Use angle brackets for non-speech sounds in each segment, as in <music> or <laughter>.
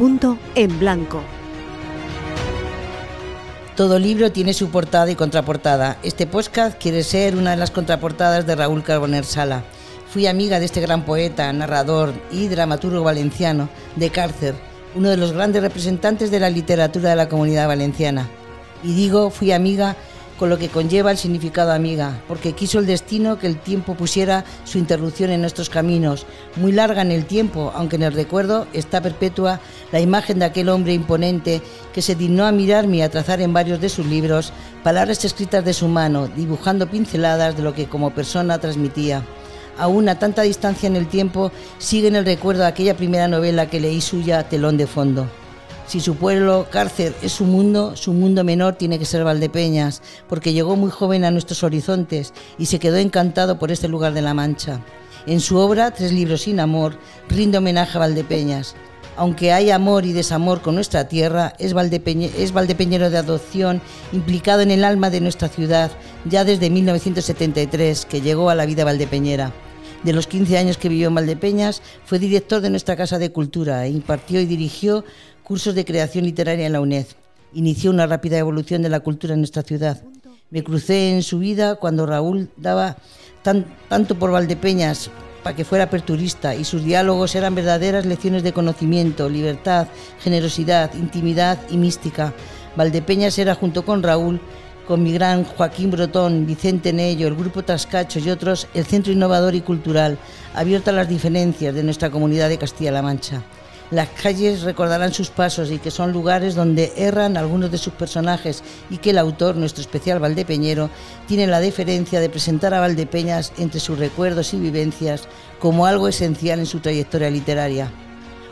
Punto en blanco. Todo libro tiene su portada y contraportada. Este podcast quiere ser una de las contraportadas de Raúl Carbonell Sala. Fui amiga de este gran poeta, narrador y dramaturgo valenciano de Cárcer, uno de los grandes representantes de la literatura de la comunidad valenciana. Y digo, fui amiga con lo que conlleva el significado amiga, porque quiso el destino que el tiempo pusiera su interrupción en nuestros caminos, muy larga en el tiempo, aunque en el recuerdo está perpetua la imagen de aquel hombre imponente que se dignó a mirarme y a trazar en varios de sus libros palabras escritas de su mano, dibujando pinceladas de lo que como persona transmitía. Aún a tanta distancia en el tiempo, sigue en el recuerdo aquella primera novela que leí suya, Telón de Fondo. Si su pueblo, cárcel, es su mundo, su mundo menor tiene que ser Valdepeñas, porque llegó muy joven a nuestros horizontes y se quedó encantado por este lugar de la Mancha. En su obra, Tres libros sin amor, rinde homenaje a Valdepeñas. Aunque hay amor y desamor con nuestra tierra, es, es valdepeñero de adopción, implicado en el alma de nuestra ciudad, ya desde 1973, que llegó a la vida valdepeñera. De los 15 años que vivió en Valdepeñas, fue director de nuestra Casa de Cultura e impartió y dirigió cursos de creación literaria en la UNED. Inició una rápida evolución de la cultura en nuestra ciudad. Me crucé en su vida cuando Raúl daba tanto por Valdepeñas para que fuera aperturista y sus diálogos eran verdaderas lecciones de conocimiento, libertad, generosidad, intimidad y mística. Valdepeñas era junto con Raúl, con mi gran Joaquín Brotón, Vicente Nello, el Grupo Trascacho y otros, el centro innovador y cultural, abierto a las diferencias de nuestra comunidad de Castilla-La Mancha. Las calles recordarán sus pasos y que son lugares donde erran algunos de sus personajes y que el autor, nuestro especial Valdepeñero, tiene la deferencia de presentar a Valdepeñas entre sus recuerdos y vivencias como algo esencial en su trayectoria literaria.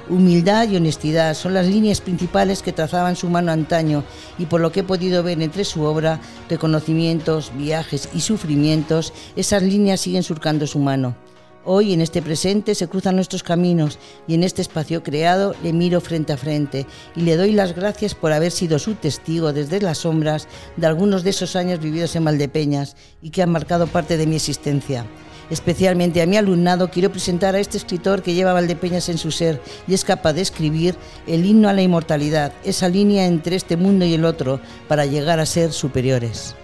Humildad y honestidad son las líneas principales que trazaban su mano antaño y por lo que he podido ver entre su obra, reconocimientos, viajes y sufrimientos, esas líneas siguen surcando su mano. Hoy, en este presente, se cruzan nuestros caminos y en este espacio creado le miro frente a frente y le doy las gracias por haber sido su testigo desde las sombras de algunos de esos años vividos en Valdepeñas y que han marcado parte de mi existencia. Especialmente a mi alumnado quiero presentar a este escritor que lleva Valdepeñas en su ser y es capaz de escribir el himno a la inmortalidad, esa línea entre este mundo y el otro para llegar a ser superiores.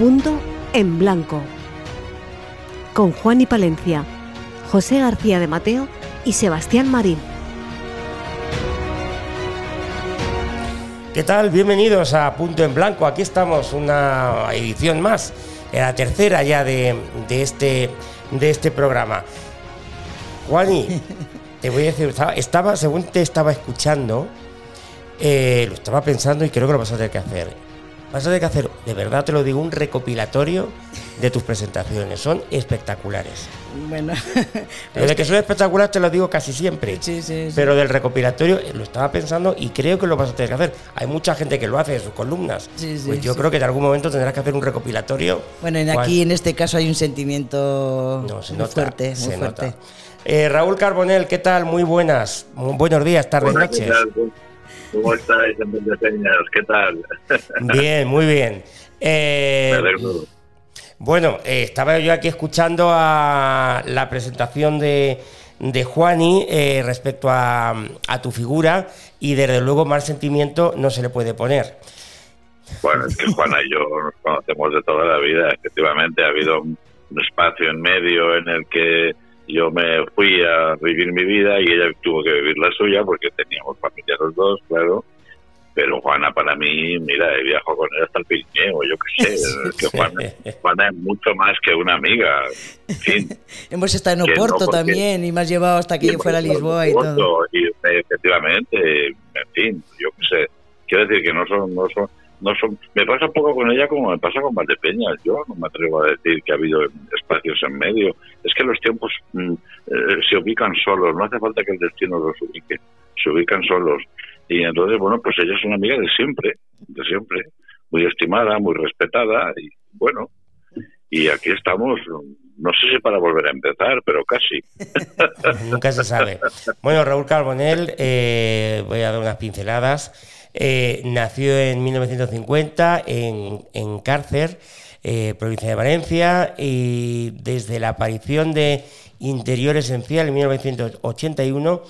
Punto en blanco. Con Juan y Palencia, José García de Mateo y Sebastián Marín. ¿Qué tal? Bienvenidos a Punto en Blanco. Aquí estamos, una edición más, la tercera ya de, este, de este programa. Juani, te voy a decir, estaba, según te estaba escuchando, eh, lo estaba pensando y creo que lo vas a tener que hacer Vas a tener que hacer, de verdad te lo digo, un recopilatorio de tus presentaciones. Son espectaculares. Bueno. <laughs> de que son espectaculares te lo digo casi siempre. Sí, sí, Pero del recopilatorio eh, lo estaba pensando y creo que lo vas a tener que hacer. Hay mucha gente que lo hace en sus columnas. pues yo creo que en algún momento tendrás que hacer un recopilatorio. Bueno, en aquí en este caso hay un sentimiento muy fuerte. Muy fuerte. Eh, Raúl Carbonel, ¿qué tal? Muy buenas. buenos días, tardes, noches. ¿Cómo estáis en ¿Qué tal? Bien, muy bien. Eh, bueno, eh, estaba yo aquí escuchando a la presentación de, de Juani eh, respecto a, tu figura y desde luego más sentimiento no se le puede poner. Bueno, es que Juana y yo nos conocemos de toda la vida. Efectivamente, ha habido un espacio en medio en el que yo me fui a vivir mi vida y ella tuvo que vivir la suya porque teníamos familia los dos, claro. Pero Juana para mí, mira, he viajado con ella hasta el Pirineo, yo qué sé. <laughs> que Juana, es mucho más que una amiga. En fin, <laughs> Hemos estado en Oporto también y me has llevado hasta que yo fuera a Lisboa y todo. Y efectivamente, en fin, yo qué sé. Quiero decir que no son, no son, no son, me pasa un poco con ella como me pasa con Valdepeñas. Yo no me atrevo a decir que ha habido espacios en medio. Es que los tiempos mm, eh, se ubican solos, no hace falta que el destino los ubique, se ubican solos. Y entonces, bueno, pues ella es una amiga de siempre, de siempre, muy estimada, muy respetada y bueno, y aquí estamos, no sé si para volver a empezar, pero casi. <laughs> Nunca se sabe. Bueno, Raúl Carbonell, eh, voy a dar unas pinceladas. Eh, nació en 1950 en, en Cárcer. eh, provincia de Valencia, y desde la aparición de Interior Esencial en 1981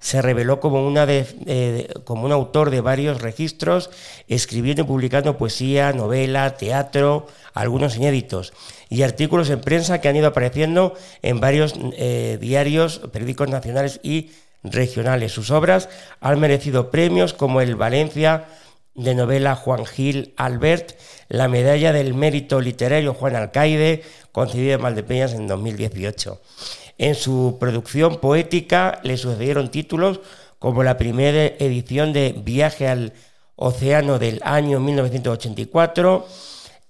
se reveló como, una de, como un autor de varios registros, escribiendo y publicando poesía, novela, teatro, algunos inéditos, y artículos en prensa que han ido apareciendo en varios eh, diarios, periódicos nacionales y regionales. Sus obras han merecido premios como el Valencia de novela Juan Gil Albert, la medalla del mérito literario Juan Alcaide, concedida en Valdepeñas en 2018. En su producción poética le sucedieron títulos como la primera edición de Viaje al Océano del año 1984,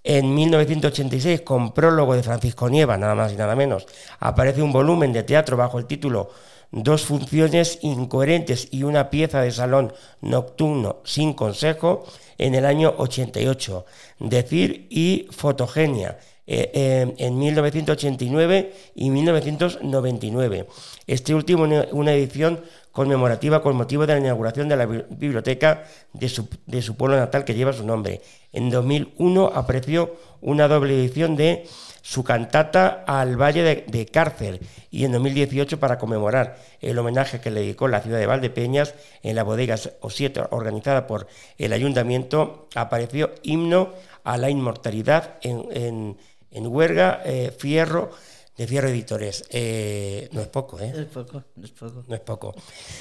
en 1986, con prólogo de Francisco Nieva, nada más y nada menos, aparece un volumen de teatro bajo el título Dos funciones incoherentes y una pieza de salón nocturno sin consejo en el año 88. Decir y fotogenia eh, eh, en 1989 y 1999. Este último una edición conmemorativa con motivo de la inauguración de la biblioteca de su, de su pueblo natal que lleva su nombre. En 2001 apareció una doble edición de su cantata al Valle de, Cárcel y en 2018 para conmemorar el homenaje que le dedicó la ciudad de Valdepeñas en la bodega O7 organizada por el ayuntamiento apareció himno a la inmortalidad en en Huerga, eh, Fierro, de Fierro Editores. Eh, no es poco, ¿eh? No es poco, no es poco. No es poco.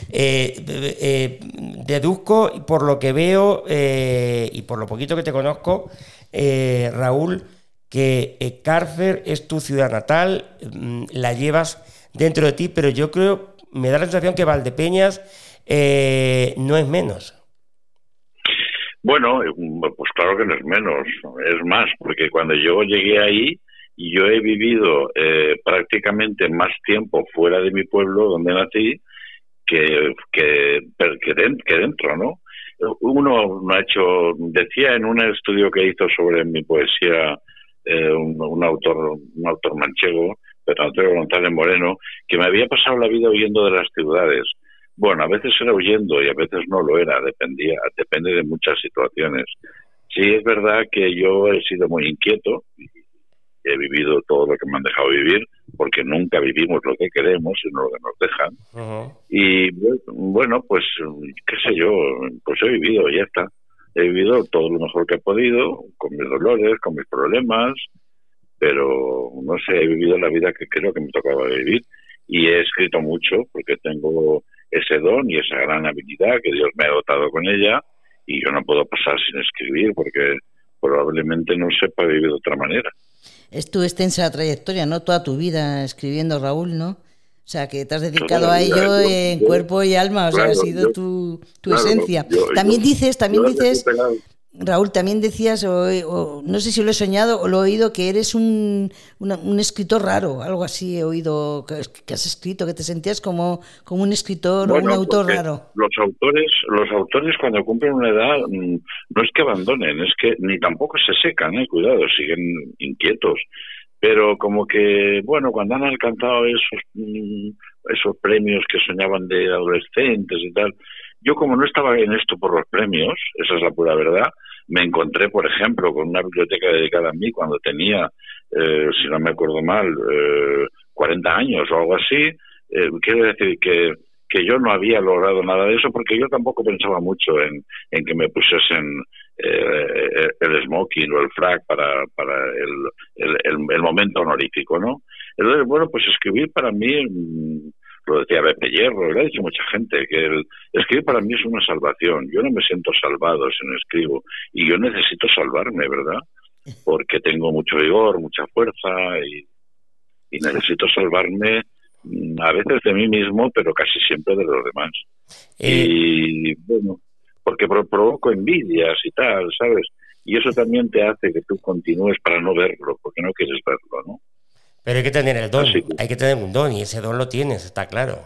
Eh, deduzco, por lo que veo y por lo poquito que te conozco, Raúl, que Cárcer es tu ciudad natal, mm, la llevas dentro de ti, pero yo creo, me da la sensación que Valdepeñas no es menos. Bueno, pues claro que no es menos, es más, porque cuando yo llegué ahí, yo he vivido eh, prácticamente más tiempo fuera de mi pueblo donde nací que, que, que, dentro, ¿no? Uno ha hecho, decía en un estudio que hizo sobre mi poesía eh, un, autor un autor manchego, pero Antonio González Moreno, que me había pasado la vida huyendo de las ciudades bueno, a veces era huyendo y a veces no lo era, dependía, depende de muchas situaciones. Sí, es verdad que yo he sido muy inquieto y he vivido todo lo que me han dejado vivir, porque nunca vivimos lo que queremos, sino lo que nos dejan. Y bueno, pues, qué sé yo, pues he vivido, ya está. He vivido todo lo mejor que he podido, con mis dolores, con mis problemas, pero no sé, he vivido la vida que creo que me tocaba vivir y he escrito mucho porque tengo ese don y esa gran habilidad que Dios me ha dotado con ella y yo no puedo pasar sin escribir porque probablemente no sepa vivir de otra manera. Es tu extensa trayectoria, ¿no? Toda tu vida escribiendo, Raúl, ¿no? O sea, que te has dedicado a ello en cuerpo y alma, o sea, ha sido tu, tu esencia. también dices, también dices Raúl, también decías, o, no sé si lo he soñado o lo he oído, que eres un, un escritor raro, algo así he oído que, has escrito, que te sentías como, como un escritor o un autor raro. Los autores, los autores cuando cumplen una edad mm, no es que abandonen, es que ni tampoco se secan, eh, cuidado, siguen inquietos. Pero como que, bueno, cuando han alcanzado esos, mm, esos premios que soñaban de adolescentes y tal, yo como no estaba en esto por los premios, esa es la pura verdad, me encontré, por ejemplo, con una biblioteca dedicada a mí cuando tenía, eh, si no me acuerdo mal, eh, 40 años o algo así. Eh, quiero decir que, que yo no había logrado nada de eso porque yo tampoco pensaba mucho en, en que me pusiesen eh, el smoking o el frac para, para el, el, momento honorífico, ¿no? Entonces, bueno, pues escribir para mí mm, lo decía Beppe Hierro, lo ha dicho mucha gente, que el escribir para mí es una salvación. Yo no me siento salvado si no escribo y yo necesito salvarme, ¿verdad? Porque tengo mucho vigor, mucha fuerza y, necesito salvarme a veces de mí mismo, pero casi siempre de los demás. Eh, y bueno, porque provoco envidias y tal, ¿sabes? Y eso también te hace que tú continúes para no verlo, porque no quieres verlo, ¿no? Pero hay que tener el don, hay que tener un don y ese don lo tienes, está claro.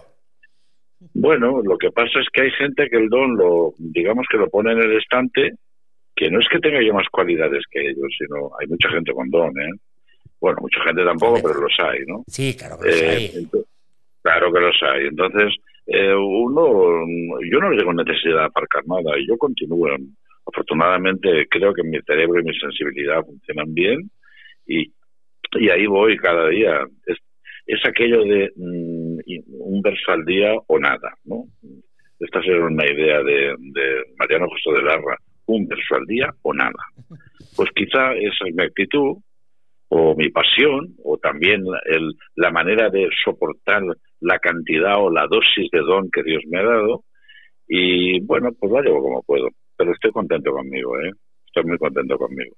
Bueno, lo que pasa es que hay gente que el don lo, digamos que lo pone en el estante, que no es que tenga yo más cualidades que ellos, sino hay mucha gente con don, ¿eh? Bueno, mucha gente tampoco, pero los hay, ¿no? Sí, claro que los hay. Eh, claro que los hay. Entonces, eh, uno, yo no tengo necesidad de aparcar nada, y yo continúo. Afortunadamente, creo que mi cerebro y mi sensibilidad funcionan bien Y, y ahí voy cada día. Es, es aquello de mm, un verso al día o nada, ¿no? Esta sería una idea de, de Mariano José de Larra, un verso al día o nada. Pues quizá esa es mi actitud, o mi pasión, o también el, la manera de soportar la cantidad o la dosis de don que Dios me ha dado. Y bueno, pues lo llevo como puedo. Pero estoy contento conmigo, ¿eh? Estoy muy contento conmigo.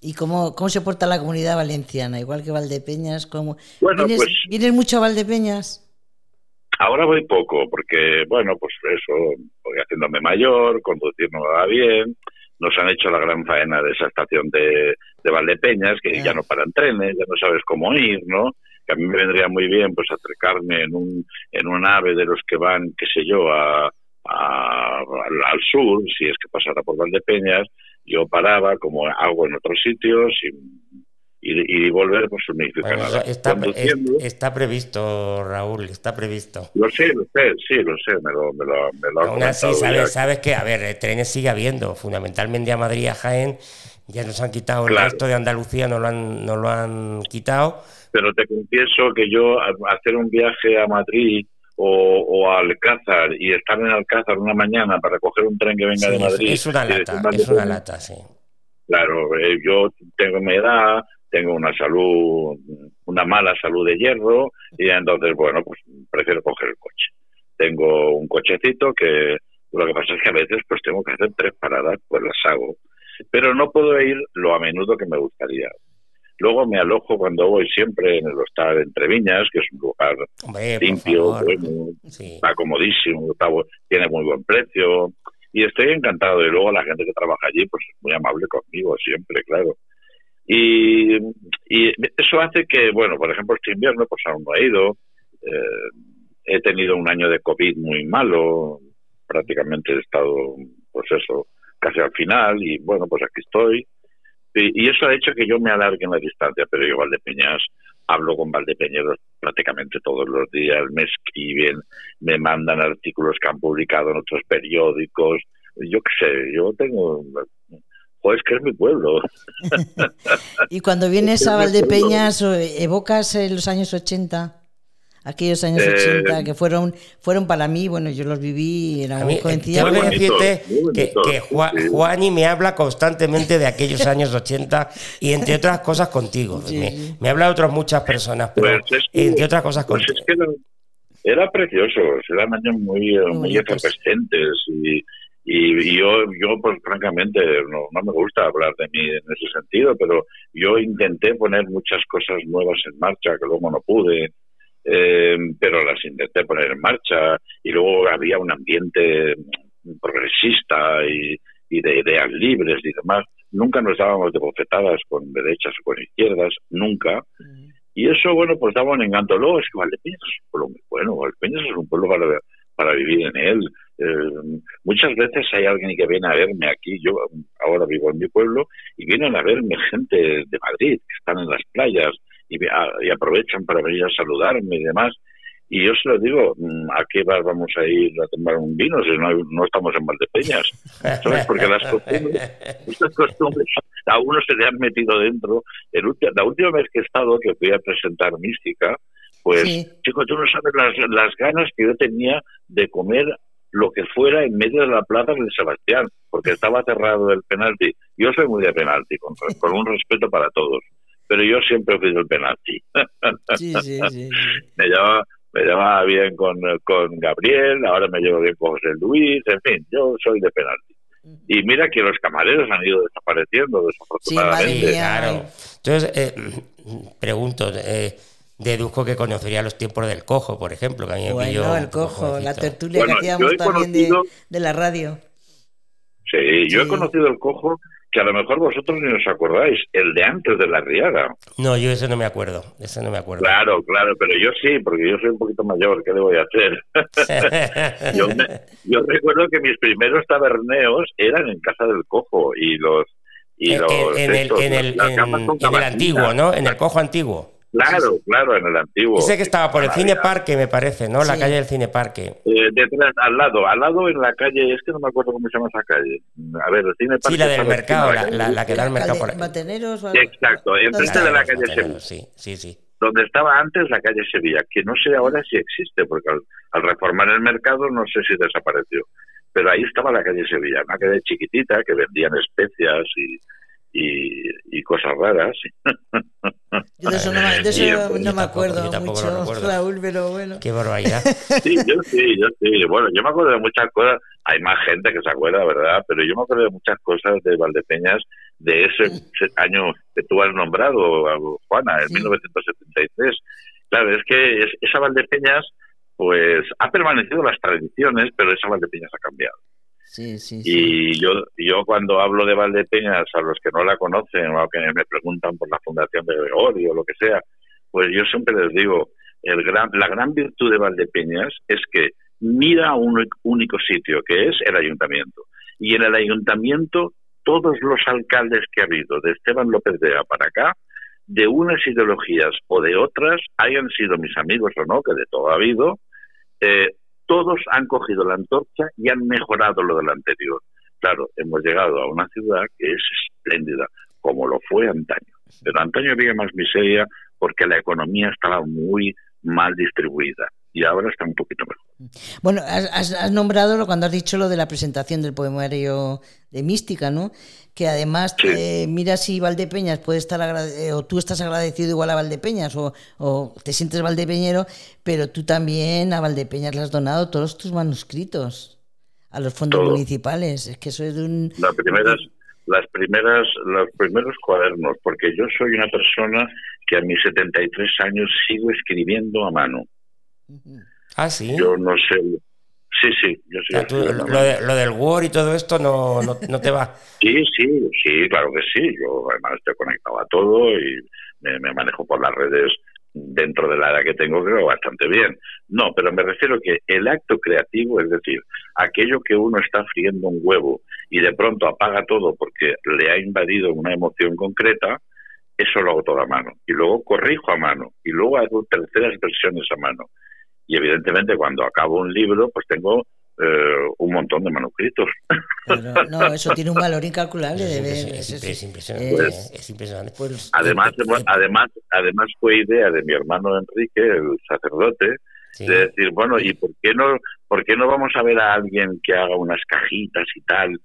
¿Y cómo, cómo se porta la comunidad valenciana? Igual que Valdepeñas, ¿cómo? Bueno, ¿Vienes, pues- ¿vienes mucho a Valdepeñas? Ahora voy poco, porque, bueno, pues eso, voy haciéndome mayor, conducir no me va bien. Nos han hecho la gran faena de esa estación de, de Valdepeñas, que Ah. ya no paran trenes, ya no sabes cómo ir, ¿no? Que a mí me vendría muy bien, pues, acercarme en un, en un ave de los que van, qué sé yo, a, a- al, al sur, si es que pasara por Valdepeñas, yo paraba, como hago en otros sitios, y, y, y volver, pues, no significa Bueno, nada. está, es- está previsto, Raúl, está previsto. Lo sé, lo sé, sí, lo sé, me lo, me lo, me lo ha Aún así, sabes, sabes que, a ver, trenes sigue habiendo, fundamentalmente a Madrid y a Jaén, ya nos han quitado, el resto de Andalucía no lo han, no lo han quitado. pero te confieso que yo hacer un viaje a Madrid o, o a Alcázar y estar en Alcázar una mañana para coger un tren que venga Sí, de es- Madrid. es una y decir, lata, "Vale, es una pues, lata, sí. Claro, eh, yo tengo mi edad, tengo una salud, una mala salud de hierro y entonces, bueno, pues prefiero coger el coche. Tengo un cochecito que lo que pasa es que a veces pues tengo que hacer tres paradas, pues las hago. Pero no puedo ir lo a menudo que me gustaría. Luego me alojo cuando voy siempre en el hostal Entre Viñas, que es un lugar Hombre, limpio, bueno, Sí. está comodísimo, está tiene muy buen precio y estoy encantado. Y luego la gente que trabaja allí, pues es muy amable conmigo siempre, claro. Y, y eso hace que, bueno, por ejemplo, este invierno pues aún no he ido. Eh, he tenido un año de COVID muy malo, prácticamente he estado, pues eso, casi al final y bueno, pues aquí estoy. Y, y eso ha hecho que yo me alargue en la distancia, pero yo Valdepeñas hablo con valdepeñeros prácticamente todos los días, me escriben, me mandan artículos que han publicado en otros periódicos, yo qué sé, yo tengo... Joder, es que es mi pueblo. <laughs> Y cuando vienes <laughs> a Valdepeñas, o evocas los años 80, aquellos años Eh, 80 que fueron fueron para mí, bueno, yo los viví, era muy mí, eh, jovencilla. tengo que Muy decirte muy que, que Juan, sí. Juani me habla constantemente de aquellos años 80 y entre otras cosas contigo. Sí, me, me habla de otras muchas personas, pero Pues es que- entre otras cosas Pues contigo. es que era, era precioso, eran años muy, muy bonitos. efervescentes y, y, y yo, yo pues francamente, no, no me gusta hablar de mí en ese sentido, pero yo intenté poner muchas cosas nuevas en marcha que luego no pude, eh, pero las intenté poner en marcha y luego había un ambiente progresista y, y de ideas libres y demás. Nunca nos dábamos de bofetadas con derechas o con izquierdas, nunca. Y eso, bueno, pues daba un encanto. Luego es que Valdepeñas es un pueblo muy bueno. Valdepeñas es un pueblo para, para vivir en él. Eh, muchas veces hay alguien que viene a verme aquí. Yo ahora vivo en mi pueblo y vienen a verme gente de Madrid que están en las playas y, a- y aprovechan para venir a saludarme y demás. Y yo se lo digo, mm, ¿a qué bar vamos a ir a tomar un vino si no, no estamos en Valdepeñas? ¿Sabes? Porque las costumbres, <laughs> estas costumbres a uno se le han metido dentro. El ulti- la última vez que he estado, que fui a presentar Mística, pues, Sí. chico, tú no sabes las, las ganas que yo tenía de comer lo que fuera en medio de la plaza de Sebastián, porque estaba cerrado el penalti. Yo soy muy de penalti, con, con un respeto para todos, pero yo siempre he pedido el penalti. Sí, sí, sí, sí. <laughs> me llevaba, me llevaba bien con, con Gabriel, ahora me llevo bien con José Luis, en fin, yo soy de penalti. Y mira que los camareros han ido desapareciendo, desafortunadamente. Sí, claro. Entonces, eh, pregunto, eh, deduzco que conocería los tiempos del cojo, por ejemplo, que a mí me Bueno, el cojo, la tertulia Bueno, que hacíamos también de, conocido- de la radio. Sí, yo Sí. he conocido el cojo que a lo mejor vosotros ni os acordáis, el de antes de la riada. No, yo ese no me acuerdo, ese no me acuerdo. Claro, claro, pero yo sí, porque yo soy un poquito mayor, ¿qué le voy a hacer? <laughs> yo, me- yo recuerdo que mis primeros taberneos eran en casa del cojo y los... Y en, los en el, estos, en el- en- el antiguo, ¿no? En el cojo antiguo. Claro, claro, en el antiguo. Ese que estaba por el Maravilla. Cine Parque, me parece, ¿no? La Sí. calle del Cine Parque. Eh, detrás, al lado, al lado en la calle, es que no me acuerdo cómo se llama esa calle. A ver, el cine Sí, Parque la del mercado, la, de la, la que da al mercado por ahí. Bateneros o algo? Exacto, enfrente de la calle Sevilla. Sí, sí, sí. Donde estaba antes la calle Sevilla, que no sé ahora si existe, porque al, al reformar el mercado no sé si desapareció. Pero ahí estaba la calle Sevilla, una calle chiquitita que vendían especias y, y, y cosas raras. Yo de eso no, me- de eso Sí, no yo me tampoco, acuerdo tampoco mucho, recuerdo. Raúl, pero bueno. Qué barbaridad. <laughs> Sí, yo sí, yo sí. Bueno, yo me acuerdo de muchas cosas. Hay más gente que se acuerda, ¿verdad? Pero yo me acuerdo de muchas cosas de Valdepeñas de ese, ese año que tú has nombrado, Juana, en Sí. 1973. Claro, es que es- esa Valdepeñas, pues ha permanecido las tradiciones, pero esa Valdepeñas ha cambiado. Sí, sí. Y yo, yo cuando hablo de Valdepeñas, a los que no la conocen o que me preguntan por la Fundación de Gregorio o lo que sea, pues yo siempre les digo, el gran, la gran virtud de Valdepeñas es que mira a un único sitio, que es el ayuntamiento. Y en el ayuntamiento, todos los alcaldes que ha habido, de Esteban López de A para acá, de unas ideologías o de otras, hayan sido mis amigos o no, que de todo ha habido, eh, todos han cogido la antorcha y han mejorado lo del anterior. Claro, hemos llegado a una ciudad que es espléndida, como lo fue antaño. Pero antaño había más miseria porque la economía estaba muy mal distribuida y ahora está un poquito mejor. Bueno, has, has- nombrado lo- cuando has dicho lo de la presentación del poemario de Mística, ¿no? Que además, Sí. eh, mira si Valdepeñas puede estar agrade- eh, o tú estás agradecido igual a Valdepeñas, o, o te sientes valdepeñero, pero tú también a Valdepeñas le has donado todos tus manuscritos a los fondos Todo. municipales. Es que eso es de un... Las primeras, las primeras, los primeros cuadernos, porque yo soy una persona que a mis 73 años sigo escribiendo a mano. Ah, sí. Yo no sé. Sí, sí, yo tú- a lo, de- lo del Word y todo esto no, no, no te va. Sí, sí, sí, claro que sí. Yo además estoy conectado a todo y me, me manejo por las redes dentro de la edad que tengo, creo bastante bien. No, pero me refiero que el acto creativo, es decir, aquello que uno está friendo un huevo y de pronto apaga todo porque le ha invadido una emoción concreta, eso lo hago todo a mano. Y luego corrijo a mano. Y luego hago terceras versiones a mano. Y evidentemente cuando acabo un libro, pues tengo eh, un montón de manuscritos. Claro, no, <laughs> eso tiene un valor incalculable de ver. Es, impresionante. Pues- es impresionante. Pues, Además, eh, eh, además, además fue idea de mi hermano Enrique, el sacerdote, Sí. de decir, bueno, ¿y por qué no, por qué no vamos a ver a alguien que haga unas cajitas y tal?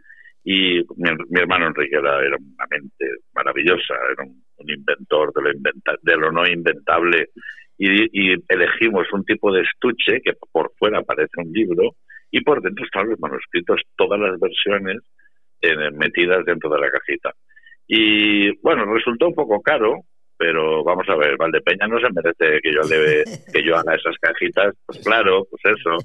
Y mi, mi hermano Enrique era, era una mente maravillosa, era un, un inventor de lo, inventa- de lo no inventable. Y, y elegimos un tipo de estuche que por fuera parece un libro y por dentro están los manuscritos, todas las versiones metidas dentro de la cajita. Y bueno, resultó un poco caro, pero vamos a ver, Valdepeña no se merece que yo le que yo haga esas cajitas, pues claro, pues eso.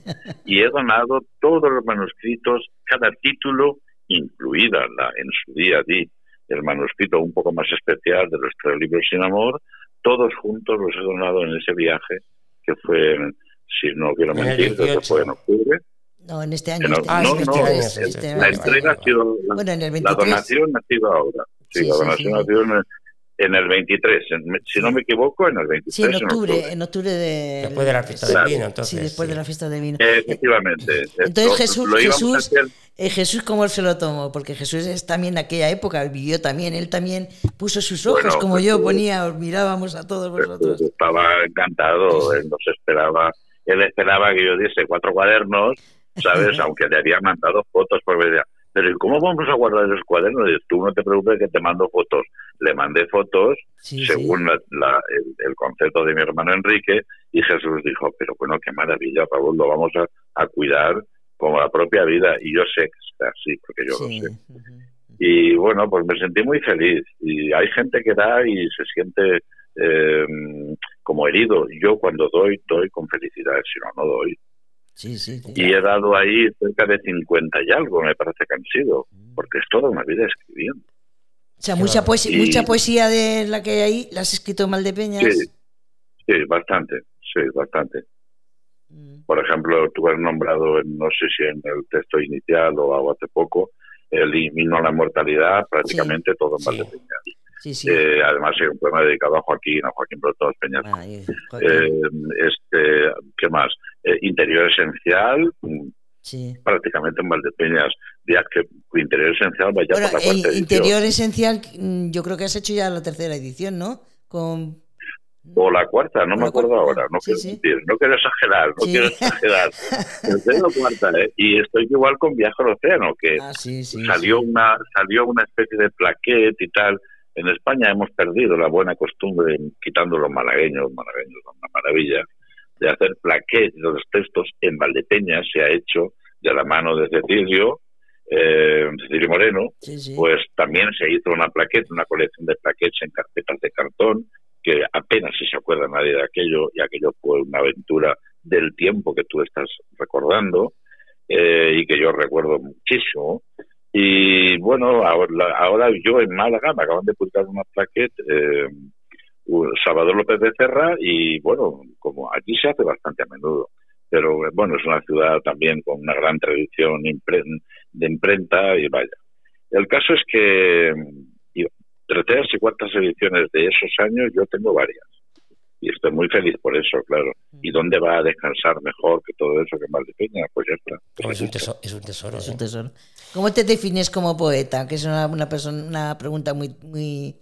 Y he donado todos los manuscritos, cada título, incluida la, en su día di el manuscrito un poco más especial de los tres sin amor, todos juntos los he donado en ese viaje que fue, si no quiero mentir, que 18. fue en octubre. no, en este año. No, este- Ah, no, sí, no, este año, este- sí, sí, año. la entrega ha sido la, Bueno, en el la 23. donación ha sido ahora. Sí, Sí, la sí, donación sí. ha sido en el, en el 23. en- si no me equivoco, en el 23. Sí, en octubre, en octubre de... Después de la fiesta Claro. del vino, entonces. Sí, después de la fiesta del vino. Eh, Efectivamente. Entonces Lo- Jesús, Jesús, eh, Jesús cómo él se lo tomó, porque Jesús es también de aquella época, vivió también, él también puso sus ojos, Bueno, como pues, yo ponía, os mirábamos a todos vosotros. estaba encantado, él nos esperaba, él esperaba que yo diese cuatro cuadernos, ¿sabes? <laughs> Aunque le había mandado fotos por ver, pero ¿y cómo vamos a guardar esos cuadernos? Tú no te preocupes que te mando fotos. Le mandé fotos Sí, sí. según la- la- el, el concepto de mi hermano Enrique y Jesús dijo, pero bueno, qué maravilla, Raúl, lo vamos a, a cuidar como la propia vida y yo sé que está así, porque yo Sí. lo sé. Y bueno, pues me sentí muy feliz. Y hay gente que da y se siente eh, como herido. Yo cuando doy, doy con felicidad, si no, no doy. Sí, sí. sí. Y he dado ahí cerca de 50 y algo, me parece que han sido, porque es toda una vida escribiendo. O sea, mucha poesía, Y- mucha poesía de la que hay ahí, ¿la has escrito mal de Peñas? Sí, sí, bastante, sí, bastante. Mm. Por ejemplo, tú has nombrado, no sé si en el texto inicial o hace poco, el himno a la mortalidad, prácticamente todo en. Valdepeñas. Sí, sí. Eh, además hay un poema dedicado a Joaquín, a Joaquín Brotos Peñas. Ah, Eh, este, ¿Qué más? Eh, interior esencial, sí. prácticamente en Valdepeñas. Ya que interior esencial vaya Bueno, por la cuarta el edición. interior esencial, mm, yo creo que has hecho ya la tercera edición, ¿no? Con O la cuarta, no me acuerdo cuarta, ahora, no sí, quiero sí. mentir, no quiero exagerar, no Sí. quiero exagerar. Cuarta, ¿eh? Y estoy igual con Viaje al Océano, que Ah, salió una salió una especie de plaquet y tal. En España hemos perdido la buena costumbre, quitando los malagueños, malagueños son una maravilla, de hacer plaquet de los textos en Valdepeña, se ha hecho de la mano de Cecilio, eh, Cecilio Moreno, sí, sí. pues también se hizo una plaqueta, una colección de plaquettes en carpetas de cartón, que apenas si se acuerda nadie de aquello, y aquello fue una aventura del tiempo que tú estás recordando, eh, y que yo recuerdo muchísimo. Y bueno, ahora, ahora yo en Málaga me acaban de publicar una plaqueta, eh, Salvador López de Cerra, y bueno, como aquí se hace bastante a menudo, pero eh, bueno, es una ciudad también con una gran tradición de imprenta, y vaya. El caso es que terceras y cuartas ediciones de esos años yo tengo varias. Y estoy muy feliz por eso, claro. ¿Y dónde va a descansar mejor que todo eso que en Valdepeña? Pues ya está. Pues es, un tesoro, es un tesoro. Es ¿eh? un tesoro. ¿Cómo te defines como poeta? Que es una, una, persona, una pregunta muy, muy,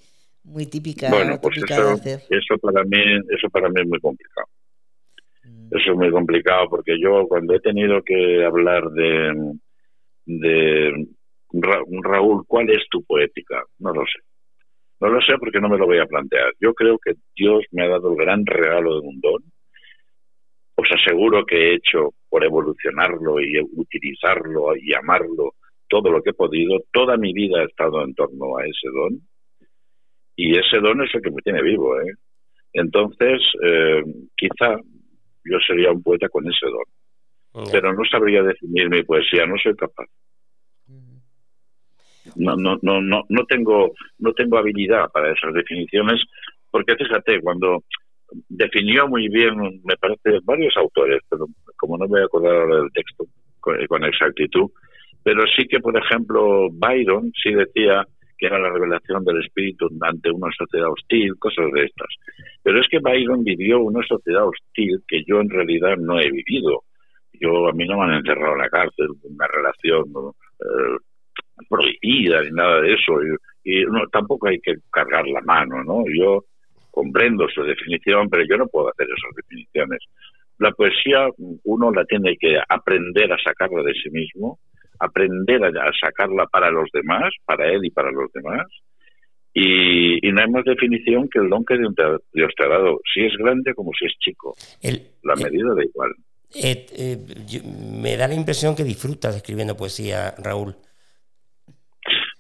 muy típica, Bueno, pues típica eso, de hacer. eso para mí, eso para mí es muy complicado. Mm. Eso es muy complicado porque yo cuando he tenido que hablar de, de Ra- Raúl, ¿cuál es tu poética? No lo sé. No lo sé porque no me lo voy a plantear. Yo creo que Dios me ha dado el gran regalo de un don. Os aseguro que he hecho por evolucionarlo y utilizarlo y amarlo todo lo que he podido. Toda mi vida ha estado en torno a ese don. Y ese don es el que me tiene vivo. ¿eh? Entonces, eh, quizá yo sería un poeta con ese don. Pero no sabría definir mi poesía, no soy capaz. No, no, no, no, no tengo, no tengo habilidad para esas definiciones, porque fíjate, cuando definió muy bien, me parece, varios autores, pero como no me voy a acordar ahora del texto con, exactitud, pero sí que, por ejemplo, Byron sí decía que era la revelación del espíritu ante una sociedad hostil, cosas de estas. Pero es que Byron vivió una sociedad hostil que yo en realidad no he vivido. Yo a mí no me han encerrado en la cárcel, una relación eh, prohibida ni nada de eso y, y no, tampoco hay que cargar la mano, ¿no? Yo comprendo su definición, pero yo no puedo hacer esas definiciones. La poesía uno la tiene que aprender a sacarla de sí mismo, aprender a, sacarla para los demás, para él y para los demás. Y, y no hay más definición que el don que Dios te ha dado, si es grande como si es chico. El, La el- medida da igual. eh, eh, yo- me da la impresión que disfrutas escribiendo poesía, Raúl.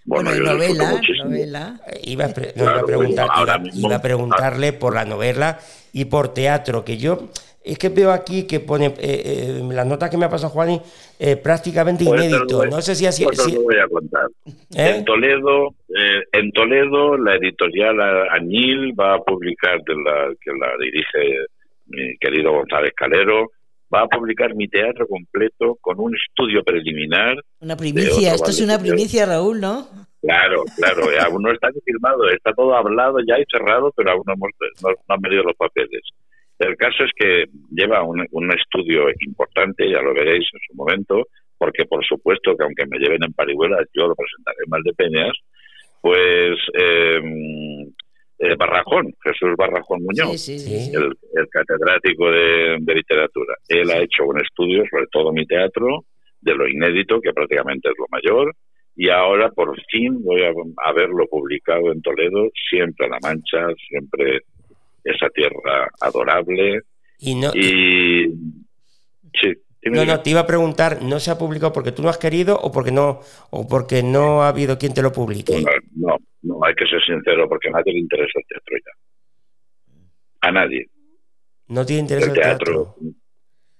Bueno, yo disfruto novela, muchísimo. novela. Iba a, pre- no, Claro, iba a preguntar, ahora iba- iba a preguntarle por la novela y por teatro, que yo es que veo aquí que pone eh, eh, las notas que me ha pasado Juani eh, prácticamente Pues inédito. No sé si así. pues te si- lo voy a contar. ¿Eh? En Toledo, eh, en Toledo, la editorial Añil va a publicar, de la, que la dirige mi querido González Calero, va a publicar mi teatro completo con un estudio preliminar. Una primicia, esto es una primicia, Raúl, ¿no? Claro, claro, aún no está firmado, está todo hablado ya y cerrado, pero aún no, hemos, no, no han venido los papeles. El caso es que lleva un, un estudio importante, ya lo veréis en su momento, porque por supuesto que aunque me lleven en parihuela, yo lo presentaré en Valdepeñas, pues eh, eh, Barrajón, Jesús Barrajón Muñoz, Sí, sí, Sí. sí. sí. el, el catedrático de, de literatura. Él ha hecho un estudio sobre todo mi teatro, de lo inédito, que prácticamente es lo mayor, y ahora por fin voy a, a verlo publicado en Toledo, siempre a La Mancha, siempre esa tierra adorable. y no, Y sí, no, no, te iba a preguntar, ¿no se ha publicado porque tú no has querido o porque no, o porque no ha habido quien te lo publique? no, no, no, hay que ser sincero, porque a nadie le interesa el teatro ya. A nadie. No tiene interés el teatro. teatro.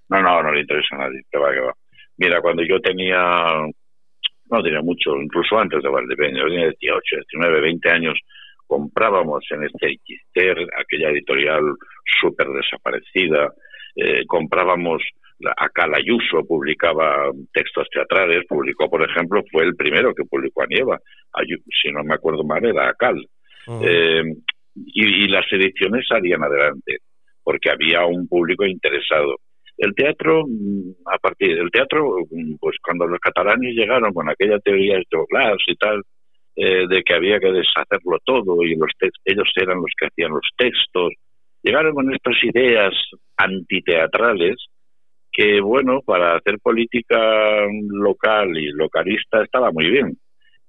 No, no, no le interesa a nadie, que va, que va. Mira, cuando yo tenía, no tenía mucho, incluso antes de Valdepeña, yo tenía 18, 19, 20 años, comprábamos en este Gister, aquella editorial súper desaparecida, eh, comprábamos, la- acá la Ayuso publicaba textos teatrales, publicó, por ejemplo, fue el primero que publicó a Nieva, si no me acuerdo mal, era Acal. Eh, y, y, las ediciones salían adelante, porque había un público interesado. El teatro, mm, a partir del teatro, mm, pues cuando los catalanes llegaron con aquella teoría de Glass y tal, eh, de que había que deshacerlo todo y los ellos eran los que hacían los textos, llegaron con estas ideas antiteatrales que, bueno, para hacer política local y localista estaba muy bien.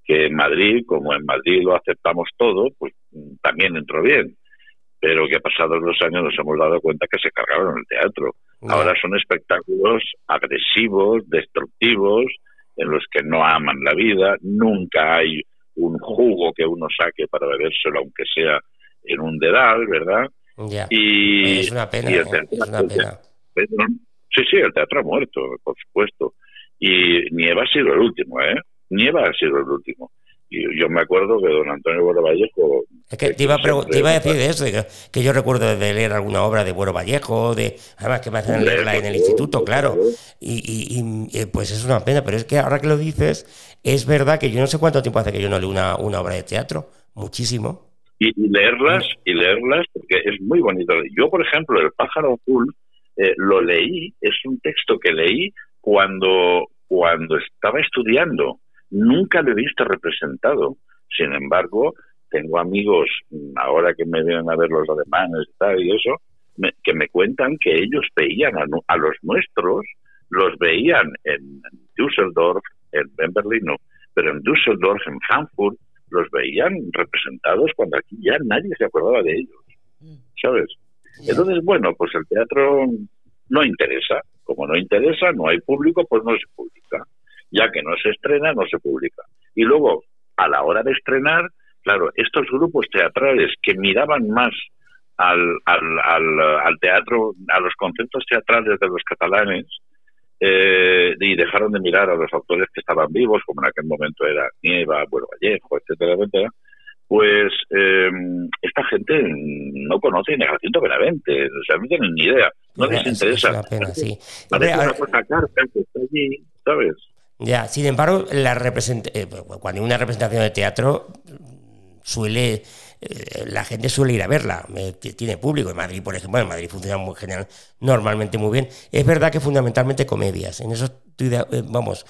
Que en Madrid, como en Madrid lo aceptamos todo, pues también entró bien. Pero que pasados los años nos hemos dado cuenta que se cargaron el teatro. Ahora son espectáculos agresivos, destructivos, en los que no aman la vida, nunca hay un jugo que uno saque para bebérselo, aunque sea en un dedal, ¿verdad? Y, es una pena, ¿eh? es una pena. Sí, sí, el teatro ha muerto, por supuesto. Y Nieva ha sido el último, ¿eh? Nieva ha sido el último. Y yo me acuerdo que don Antonio Buero Vallejo... Es que te iba, a, decir de eso, que, yo recuerdo de leer alguna obra de Buero Vallejo, de, además que me hacen leerla en el instituto, claro. Y, y, pues es una pena, pero es que ahora que lo dices, es verdad que yo no sé cuánto tiempo hace que yo no leo una, una obra de teatro, muchísimo. Y, leerlas, y leerlas, porque es muy bonito. Yo, por ejemplo, El pájaro azul eh, lo leí, es un texto que leí cuando, cuando estaba estudiando. Nunca lo he visto representado. Sin embargo, tengo amigos, ahora que me vienen a ver los alemanes y tal y eso, que me cuentan que ellos veían a, los nuestros, los veían en Düsseldorf, en, Berlín no, pero en Düsseldorf, en Frankfurt, los veían representados cuando aquí ya nadie se acordaba de ellos, mm. ¿sabes? Entonces, bueno, pues el teatro no interesa. Como no interesa, no hay público, pues no se publica. Ya que no se estrena, no se publica. Y luego, a la hora de estrenar, claro, estos grupos teatrales que miraban más al, al, al, teatro, a los conceptos teatrales de los catalanes, eh, y dejaron de mirar a los autores que estaban vivos, como en aquel momento era Nieva, Bueno Vallejo, etcétera, etcétera, pues eh, esta gente no conoce ni a Jacinto Benavente, o sea, no tienen ni idea, no les interesa. Es pena, sí. una cosa carta que está allí, ¿sabes? Ya, sin embargo, la eh, cuando hay una representación de teatro suele eh, la gente suele ir a verla, tiene público. En Madrid, por ejemplo, en Madrid funciona muy general, normalmente muy bien. Es verdad que fundamentalmente comedias, en eso vamos.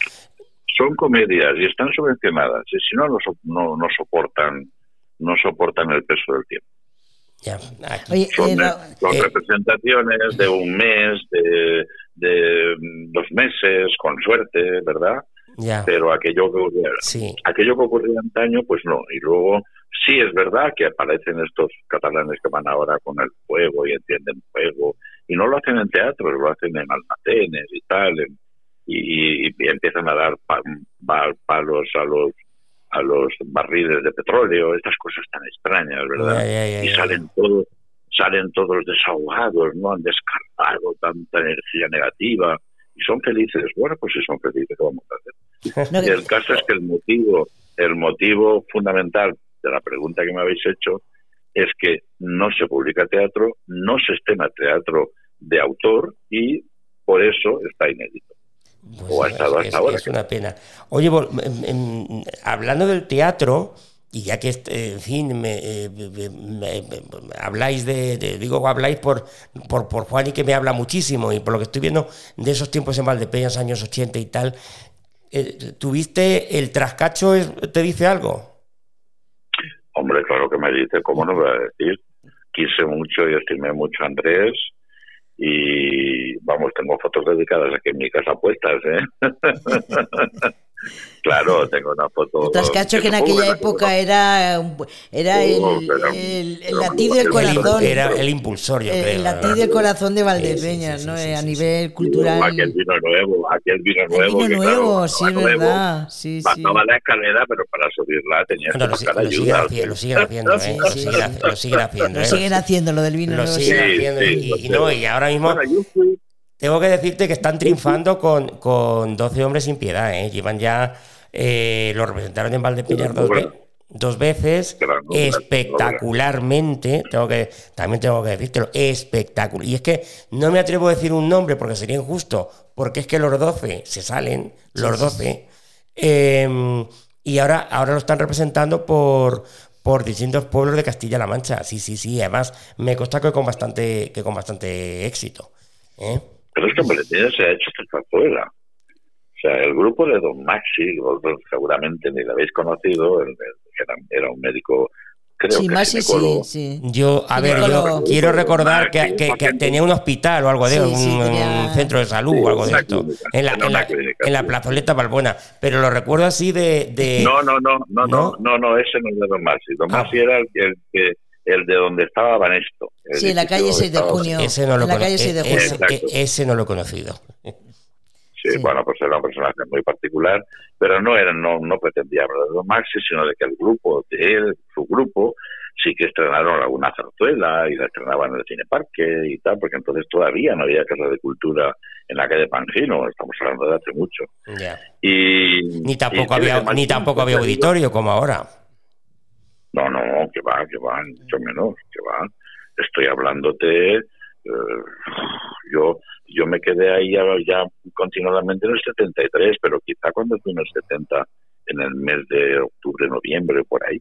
Son comedias y están subvencionadas, y si no, no, no soportan no soportan el peso del tiempo. son, eh, eh, representaciones de un mes, de, de, dos meses, con suerte, ¿verdad? Pero aquello que, ocurría, aquello que ocurría antaño, pues no. Y luego sí es verdad que aparecen estos catalanes que van ahora con el fuego y entienden fuego. Y no lo hacen en teatro, lo hacen en almacenes y tal. y, empiezan a dar palos a los a los barriles de petróleo, estas cosas tan extrañas, ¿verdad? y salen todos salen todos desahogados, no han descargado tanta energía negativa y son felices. Bueno, pues si son felices, ¿qué vamos a hacer? <laughs> el caso es que el motivo, el motivo fundamental de la pregunta que me habéis hecho es que no se publica teatro, no se estrena teatro de autor y por eso está inédito. Pues o ha estado hasta ahora. Es una pena. Oye, hablando del teatro, y ya que, en fin, me, eh, habláis de, digo, habláis por, por, por Juan y que me habla muchísimo, y por lo que estoy viendo de esos tiempos en Valdepeñas, años 80 y tal, eh, ¿tuviste el trascacho, te dice algo? Hombre, claro que me dice, ¿cómo no voy a decir? Quise mucho y estimé mucho a Andrés, y vamos, tengo fotos dedicadas aquí en mi casa puestas, ¿eh? <laughs> Claro, tengo una foto. Trascacho que en aquella época era, era el, el, latido del corazón. Era el impulsor, yo creo. El latido del corazón de Valdepeñas, ¿no? a nivel cultural. aquel vino nuevo, aquel vino nuevo. El vino nuevo, sí, es verdad. Sí, Bastaba la escalera, pero para subirla tenía que buscar lo, ayuda. Lo siguen haciendo, ¿eh? Lo siguen haciendo. Lo siguen haciendo, lo siguen haciendo, lo del vino nuevo. Lo siguen haciendo. Y, no, y ahora mismo. Tengo que decirte que están triunfando con, con 12 hombres sin piedad, ¿eh? Llevan ya eh, lo representaron en Valdepeñas dos, veces, espectacularmente, tengo que, también tengo que decírtelo, espectacular. Y es que no me atrevo a decir un nombre porque sería injusto, porque es que los 12 se salen, los 12, em, y ahora, ahora lo están representando por, por distintos pueblos de Castilla-La Mancha. Sí, sí, sí. Además, me consta que con bastante, que con bastante éxito. ¿eh? Pero es que Valdepeñas se ha hecho esta zarzuela. O sea, el grupo de Don Maxi, vosotros seguramente ni lo habéis conocido, el- el- era, era un médico, creo Sí, que más sí, sí. Yo, a ver, yo quiero recordar que, que- que tenía un hospital o algo de Sí, un, un centro de salud Sí, o algo de esto. clínica, En la, en la, clínica, en la plazoleta Balbuena. Pero lo recuerdo así de. de- No, no, no, no, no, ¿No? no, no, ese no era Don Maxi. Don Ah. Maxi era el, que- el, de donde estaba Banesto. el Sí, en la calle donde 6 de junio. ese no lo en la cono- calle 6 de e- junio. ese- Exacto. e- ese no lo he conocido. Sí, Sí. bueno, pues era un personaje muy particular, pero no era, no, no pretendía hablar de Don Maxi, sino de que el grupo de él, su grupo, sí que estrenaron alguna zarzuela y la estrenaban en el Cine Parque y tal, porque entonces todavía no había casa de cultura en la calle Pangino, estamos hablando de hace mucho. Y Ni tampoco y había, ni tampoco había auditorio como ahora. No, no, que va, que va, mucho menos, que va. Estoy hablándote, eh, yo yo me quedé ahí ya, ya continuadamente en el 73, pero quizá cuando fui en el 70, en el mes de octubre, noviembre, por ahí,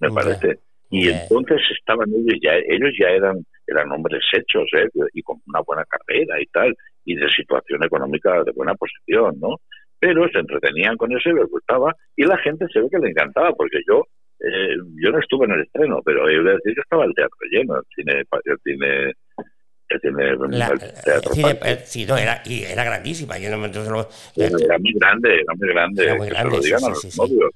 me parece. Y entonces estaban ellos ya, ellos ya eran, eran hombres hechos, ¿eh? y con una buena carrera y tal, y de situación económica de buena posición, ¿no? Pero se entretenían con eso y les gustaba, y la gente se ve que le encantaba, porque yo eh, yo no estuve en el estreno, pero he de decir que estaba el teatro lleno, el cine, el cine, el cine, La- teatro sí, eh, sí, no, era, y era grandísima. Yo no me- entonces lo- Era, era muy grande, era muy grande. Era muy que grande, se lo digan sí, a los sí, sí. novios.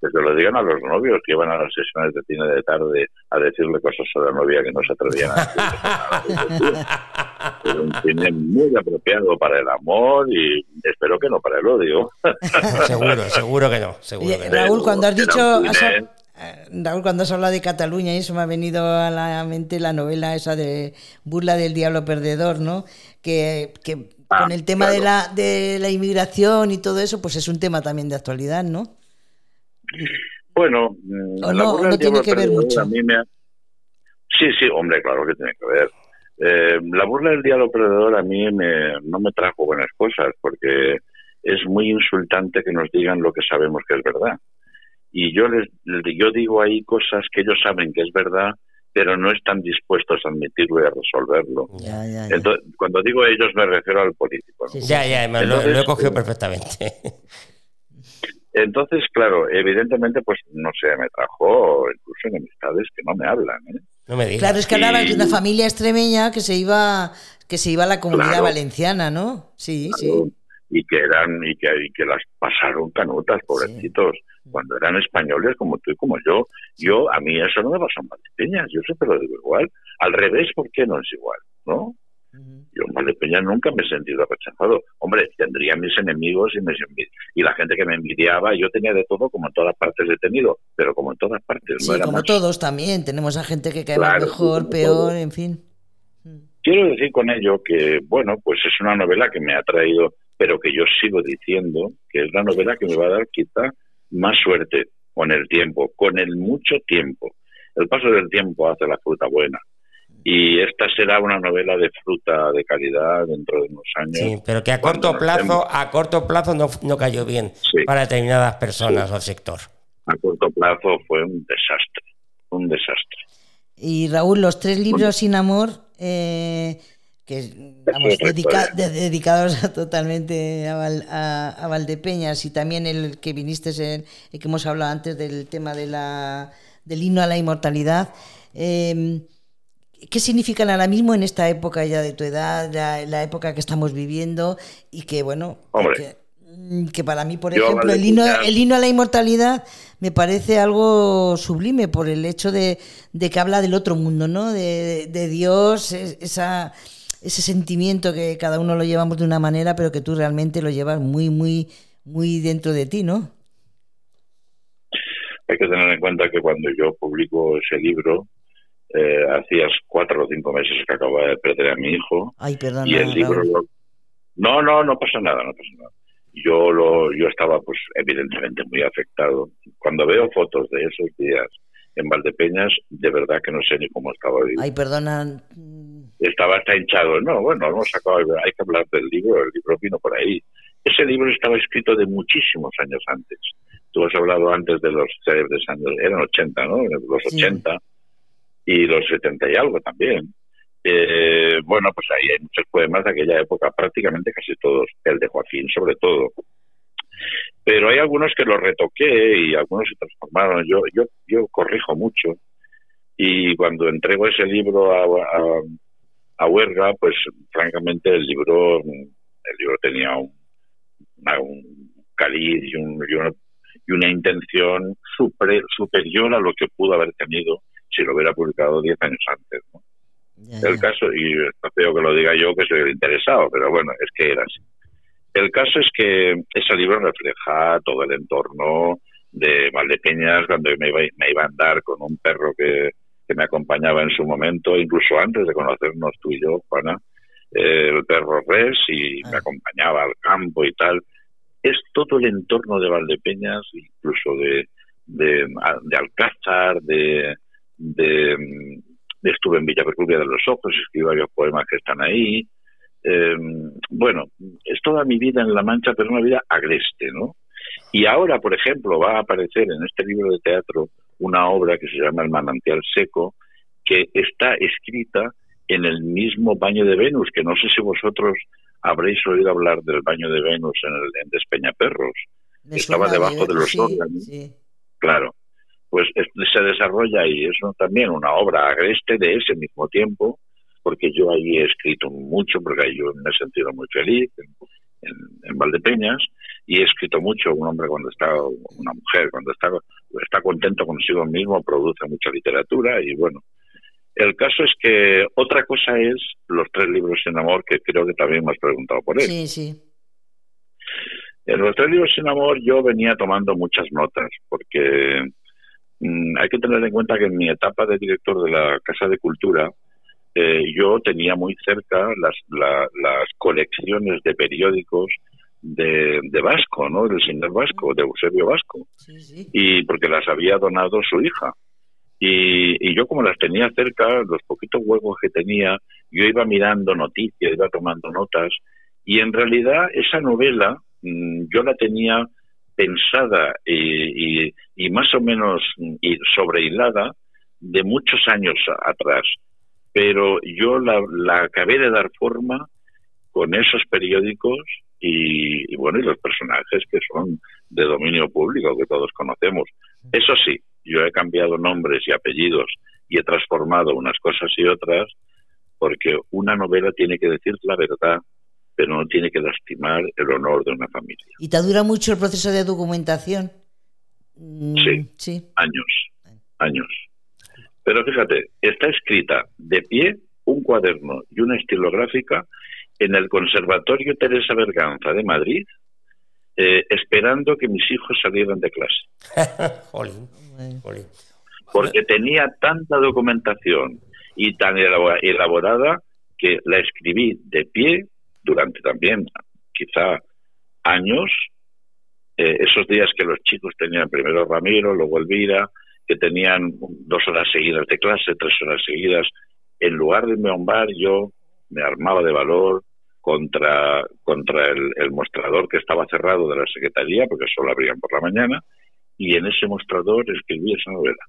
Que se lo digan a los novios que iban a las sesiones de cine de tarde a decirle cosas a la novia que no se atrevían a decirle. Era un cine muy apropiado para el amor y espero que no para el odio. <laughs> seguro, seguro que no. Seguro Oye, que no. Raúl, cuando has Era un dicho. Eh, Raúl, cuando has hablado de Cataluña, eso me ha venido a la mente la novela esa de Burla del Diablo Perdedor, ¿no? Que, que Ah, con el tema de, la, de la inmigración y todo eso, pues es un tema también de actualidad, ¿no? Bueno, la no- burla no del tiene diablo que ver mucho. A mí me ha- Sí, sí, hombre, claro que tiene que ver. Eh, la burla del diablo perdedor a mí me, no me trajo buenas cosas porque es muy insultante que nos digan lo que sabemos que es verdad. Y yo les, yo digo ahí cosas que ellos saben que es verdad, pero no están dispuestos a admitirlo y a resolverlo. Ya, ya, ya. Entonces, cuando digo ellos me refiero al político. ¿no? Sí, sí. Ya, ya, me lo, Entonces, lo he cogido eh, perfectamente. Entonces, claro, evidentemente, pues no sé, me trajo incluso enemistades que no me hablan. ¿eh? No me digas. Claro, es que hablabas de una familia extremeña que se iba que se iba a la comunidad Claro. valenciana, ¿no? Sí, sí. Y que eran y que, y que las pasaron canutas, pobrecitos, cuando eran españoles como tú y como yo. Yo, a mí eso no me pasó en Valdepeñas, yo siempre lo digo igual. Al revés, ¿por qué no es igual? ¿No? Yo en Valdepeñas nunca me he sentido rechazado. Hombre, tendría mis enemigos y, mis y la gente que me envidiaba, yo tenía de todo como en todas partes he tenido, pero como en todas partes, Sí, no era como más. todos también. Tenemos a gente que cae Claro, mejor, peor, en fin. Quiero decir con ello que, bueno, pues es una novela que me ha traído, pero que yo sigo diciendo que es la novela que me va a dar quizá más suerte con el tiempo, con el mucho tiempo. El paso del tiempo hace la fruta buena. Y esta será una novela de fruta de calidad dentro de unos años. Sí, pero que a corto plazo, a corto plazo no, no cayó bien Sí. para determinadas personas o sector. A corto plazo fue un desastre, un desastre. Y Raúl, los tres libros sin amor, eh, que vamos, dedica- de- dedicados a- <laughs> totalmente a, Val- a- a Valdepeñas, y también el que viniste, en, el que hemos hablado antes del tema de la, del himno a la inmortalidad. eh, ¿Qué significan ahora mismo en esta época ya de tu edad, la, la época que estamos viviendo? Y que, bueno, que, mm, que para mí, por Yo, ejemplo, el himno, el himno a la inmortalidad me parece algo sublime por el hecho de, de que habla del otro mundo, ¿no? De, de Dios, es- esa, ese sentimiento que cada uno lo llevamos de una manera, pero que tú realmente lo llevas muy, muy, muy dentro de ti, ¿no? Hay que tener en cuenta que cuando yo publico ese libro, eh, hacías cuatro o cinco meses que acababa de perder a mi hijo, Ay, perdona. y el libro lo- no no no pasa nada no pasa nada yo lo yo estaba pues evidentemente muy afectado cuando veo fotos de esos días en Valdepeñas de verdad que no sé ni cómo estaba vivo. Ay, perdona. Estaba hasta hinchado no bueno hemos sacado hay que hablar del libro el libro vino por ahí ese libro estaba escrito de muchísimos años antes tú has hablado antes de los célebres años, eran 80, ¿no? Los 80 y los 70 y algo también. Eh, bueno, pues ahí hay muchos poemas de aquella época, prácticamente casi todos, el de Joaquín sobre todo. Pero hay algunos que los retoqué y algunos se transformaron. Yo, yo, yo corrijo mucho y cuando entrego ese libro a, a, Huerga, pues francamente el libro, el libro tenía un, un caliz y, un, y, una, intención superior a lo que pudo haber tenido si lo hubiera publicado diez años antes. ¿no? el caso, y está feo que lo diga yo que soy el interesado, pero bueno, es que era así. El caso es que ese libro refleja todo el entorno de Valdepeñas cuando me iba, me iba a andar con un perro que, que me acompañaba en su momento, incluso antes de conocernos tú y yo, Juana, eh, el perro Res, y me ah. acompañaba al campo y tal. Es todo el entorno de Valdepeñas, incluso de, de, de Alcázar, de, de, estuve en Villa de los Ojos, escribí varios poemas que están ahí. Eh, bueno, es toda mi vida en La Mancha, pero una vida agreste, ¿no? Y ahora, por ejemplo, va a aparecer en este libro de teatro una obra que se llama El manantial seco, que está escrita en el mismo baño de Venus, que no sé si vosotros habréis oído hablar del baño de Venus en, el, en Despeñaperros. Estaba debajo de los órganos. Claro pues se desarrolla y eso también una obra agreste de ese mismo tiempo, porque yo ahí he escrito mucho, porque ahí yo me he sentido muy feliz en, en, Valdepeñas, y he escrito mucho, un hombre cuando está, una mujer cuando está, está contento consigo mismo, produce mucha literatura, y bueno, el caso es que otra cosa es los tres libros sin amor, que creo que también me has preguntado por él. Sí, sí. En los tres libros sin amor yo venía tomando muchas notas, porque Mm, hay que tener en cuenta que en mi etapa de director de la Casa de Cultura, eh, yo tenía muy cerca las, las colecciones de periódicos de, Vasco, ¿no? Del señor Vasco, de Eusebio Vasco. Y porque las había donado su hija. Y, y, yo como las tenía cerca, los poquitos huevos que tenía, yo iba mirando noticias, iba tomando notas. Y en realidad esa novela mm, yo la tenía pensada y, y, más o menos sobrehilada de muchos años atrás. Pero yo la, acabé de dar forma con esos periódicos y, bueno, y los personajes que son de dominio público, que todos conocemos. Eso sí, yo he cambiado nombres y apellidos y he transformado unas cosas y otras porque una novela tiene que decir la verdad pero no tiene que lastimar el honor de una familia. ¿Y te dura mucho el proceso de documentación? Mm, sí, sí, años, años. Pero fíjate, está escrita de pie un cuaderno y una estilográfica en el Conservatorio Teresa Berganza de Madrid, eh, esperando que mis hijos salieran de clase. <laughs> Porque tenía tanta documentación y tan elaborada que la escribí de pie durante también quizá años, eh, esos días que los chicos tenían primero Ramiro, luego Elvira, que tenían dos horas seguidas de clase, tres horas seguidas, en lugar de bar, yo me armaba de valor contra, contra el, el mostrador que estaba cerrado de la Secretaría, porque solo abrían por la mañana, y en ese mostrador escribí esa novela.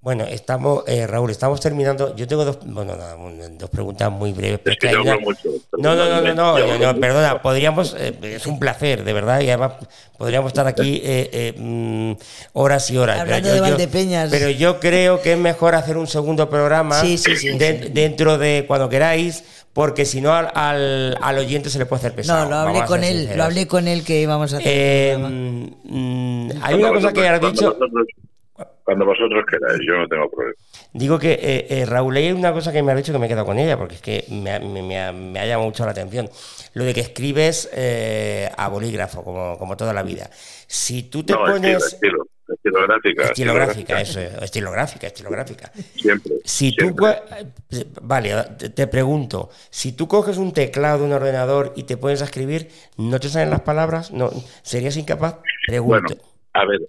Bueno, estamos, eh, Raúl, estamos terminando. Yo tengo dos, bueno, dos preguntas muy breves. no, no, no, no, no, perdona, podríamos, eh, es un placer, de verdad, y además podríamos estar aquí eh, mm, horas y horas. Hablando pero, de Valdepeñas. pero yo creo que es mejor hacer un segundo programa dentro de cuando queráis, porque si no al, al, oyente se le puede hacer pesado. No, lo hablé con él, lo hablé con él que íbamos a hacer. Mm, hay una cosa que has dicho. Cuando vosotros queráis, yo no tengo problema. Digo que, eh, eh, Raúl, hay una cosa que me ha dicho que me he quedado con ella, porque es que me, ha, llamado mucho la atención. Lo de que escribes eh, a bolígrafo, como, como toda la vida. Si tú te pones. Estilo, estilográfica. Estilográfica, eso, estilográfica, estilográfica. Siempre. Si tú. Vale, te, pregunto. Si tú coges un teclado de un ordenador y te pones a escribir, ¿no te salen las palabras? ¿No, ¿Serías incapaz? Pregunto. Bueno, a ver,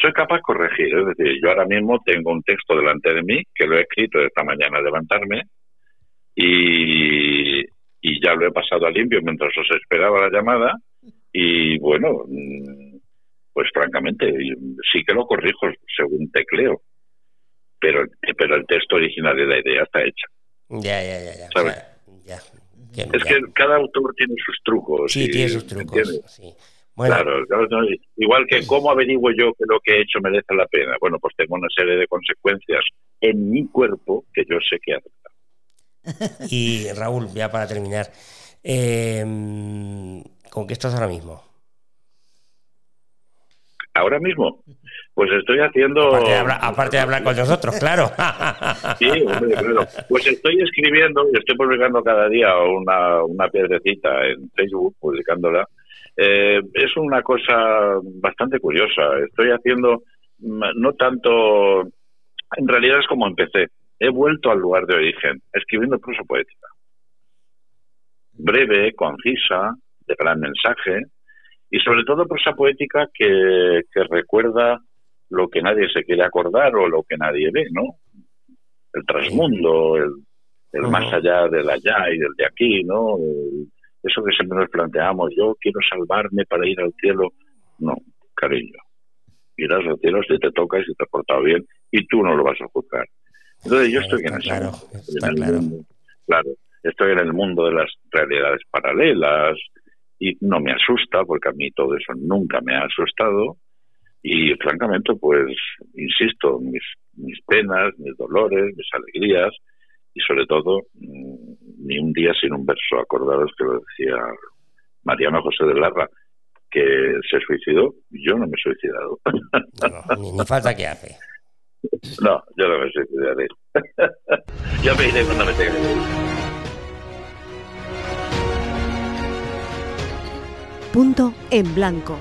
soy capaz de corregir. Es decir, yo ahora mismo tengo un texto delante de mí que lo he escrito esta mañana al levantarme y, y ya lo he pasado a limpio mientras os esperaba la llamada y bueno, mm, pues francamente, sí que lo corrijo según tecleo, pero, pero el texto original de la idea está hecha. Ya, ya, ya. ya, ¿Sabes? ya, Es que cada autor tiene sus trucos. Sí, y- tiene sus trucos. sí. Bueno, Claro, no, igual que cómo averiguo yo que lo que he hecho merece la pena. Bueno, pues tengo una serie de consecuencias en mi cuerpo que yo sé que hace. y Raúl, ya para terminar, eh, ¿con qué estás ahora mismo? Ahora mismo, pues estoy haciendo... Aparte de hablar, aparte de hablar con nosotros, claro. Sí, hombre, claro. Pues estoy escribiendo y estoy publicando cada día una, una piedrecita en Facebook, publicándola. Eh, es una cosa bastante curiosa. Estoy haciendo, mm, no tanto, en realidad es como empecé. He vuelto al lugar de origen, escribiendo prosa poética. Breve, concisa, de gran mensaje y sobre todo prosa poética que, que recuerda lo que nadie se quiere acordar o lo que nadie ve, ¿no? El trasmundo, el, más allá del allá y del de aquí, ¿no? El- eso que siempre nos planteamos, yo quiero salvarme para ir al cielo. No, cariño. Irás al cielo si te toca y si te has portado bien y tú no lo vas a juzgar. Entonces yo estoy en Está está claro. mundo, claro, estoy en el mundo de las realidades paralelas y no me asusta porque a mí todo eso nunca me ha asustado. Y francamente pues insisto mis mis penas mis dolores mis alegrías y sobre todo mm, ni un día sin un verso. Acordaros que lo decía Mariano José de Larra que se suicidó. Yo no me he suicidado. No, ni, <laughs> ni falta que hace. no yo no me suicidaré. <laughs> Ya me iré cuando me tenga Punto en blanco.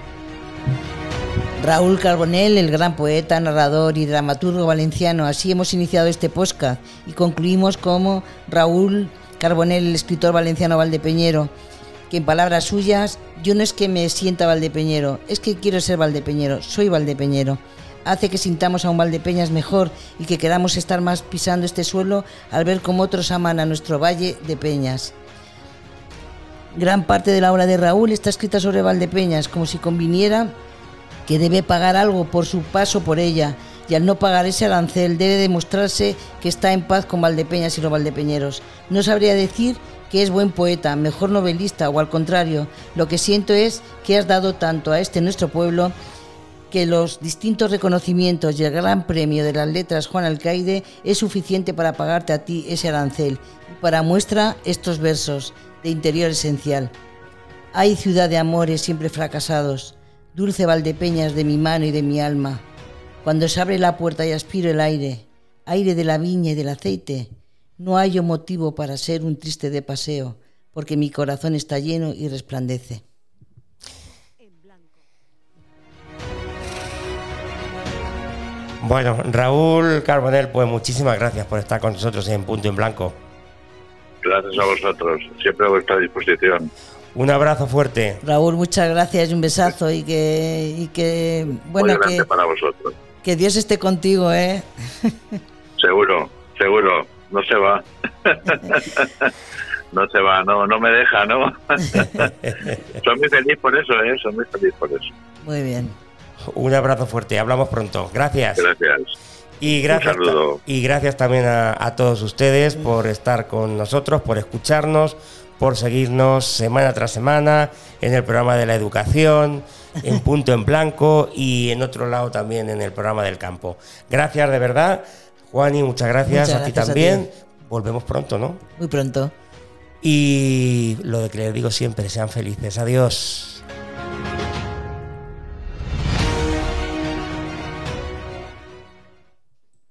Raúl Carbonell, el gran poeta, narrador y dramaturgo valenciano. Así hemos iniciado este podcast y concluimos como Raúl Carbonell, el escritor valenciano valdepeñero, que en palabras suyas, yo no es que me sienta valdepeñero, es que quiero ser valdepeñero, soy valdepeñero. Hace que sintamos a un Valdepeñas mejor y que queramos estar más pisando este suelo al ver cómo otros aman a nuestro valle de Peñas. Gran parte de la obra de Raúl está escrita sobre Valdepeñas, como si conviniera que debe pagar algo por su paso por ella, y al no pagar ese arancel debe demostrarse que está en paz con Valdepeñas y los valdepeñeros. No sabría decir que es buen poeta, mejor novelista o al contrario, lo que siento es que has dado tanto a este nuestro pueblo que los distintos reconocimientos y el gran premio de las letras Juan Alcaide es suficiente para pagarte a ti ese arancel. Y para muestra estos versos de interior esencial. Hay ciudad de amores siempre fracasados, dulce Valdepeñas de mi mano y de mi alma. Cuando se abre la puerta y aspiro el aire, aire de la viña y del aceite, no hallo motivo para ser un triste de paseo, porque mi corazón está lleno y resplandece. Bueno, Raúl Carbonell, pues muchísimas gracias por estar con nosotros en Punto en Blanco. Gracias a vosotros siempre a vuestra disposición Un abrazo fuerte. Raúl, muchas gracias y un besazo y que, y que bueno, que, para vosotros que Dios esté contigo, ¿eh? <laughs> Seguro, seguro, no se va. <laughs> no se va, no, no me deja, ¿no? <laughs> Soy muy feliz por eso, ¿eh? Soy muy feliz por eso. Muy bien. Un abrazo fuerte. Hablamos pronto. Gracias. Gracias. Y gracias, y gracias también a, a todos ustedes por estar con nosotros, por escucharnos, por seguirnos semana tras semana en el programa de la educación, en <laughs> Punto en Blanco y en otro lado también en el programa del campo. Gracias de verdad, Juani, muchas gracias, Muchas a ti gracias a también. ti. Volvemos pronto, ¿no? Muy pronto. Y lo de que les digo siempre, sean felices. Adiós.